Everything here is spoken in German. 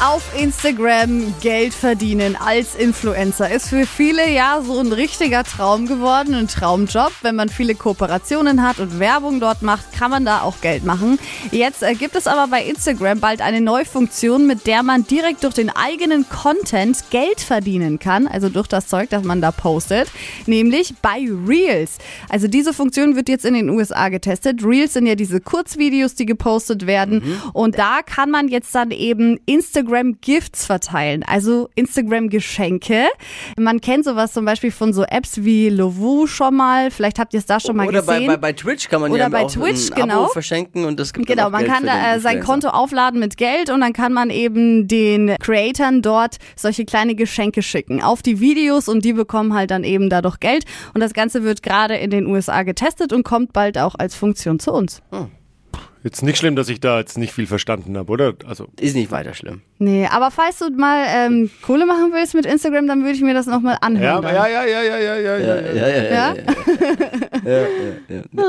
Auf Instagram Geld verdienen als Influencer ist für viele ja so ein richtiger Traum geworden, ein Traumjob. Wenn man viele Kooperationen hat und Werbung dort macht, kann man da auch Geld machen. Jetzt äh, gibt es aber bei Instagram bald eine neue Funktion, mit der man direkt durch den eigenen Content Geld verdienen kann, also durch das Zeug, das man da postet, nämlich bei Reels. Also diese Funktion wird jetzt in den USA getestet. Reels sind ja diese Kurzvideos, die gepostet werden und da kann man jetzt dann eben Instagram Gifts verteilen, also Instagram Geschenke. Man kennt sowas zum Beispiel von so Apps wie Lovoo schon mal. Vielleicht habt ihr es da schon mal Oder bei, gesehen. bei, bei Twitch kann man Oder ja bei auch Twitch, ein genau. Abo verschenken und das gibt Genau, man Geld kann den äh, sein. Konto aufladen mit Geld und dann kann man eben den Creatoren dort solche kleine Geschenke schicken auf die Videos und die bekommen halt dann eben dadurch Geld. Und das Ganze wird gerade in den USA getestet und kommt bald auch als Funktion zu uns. Jetzt nicht schlimm, dass ich da jetzt nicht viel verstanden habe, oder? Also, Ist nicht weiter schlimm. Nee, aber falls du mal ähm, Kohle machen willst mit Instagram, dann würde ich mir das nochmal ja, anhören. ja, ja, ja, ja, ja, ja. Ja, ja, ja. ja, Ja? ja, ja, ja, ja.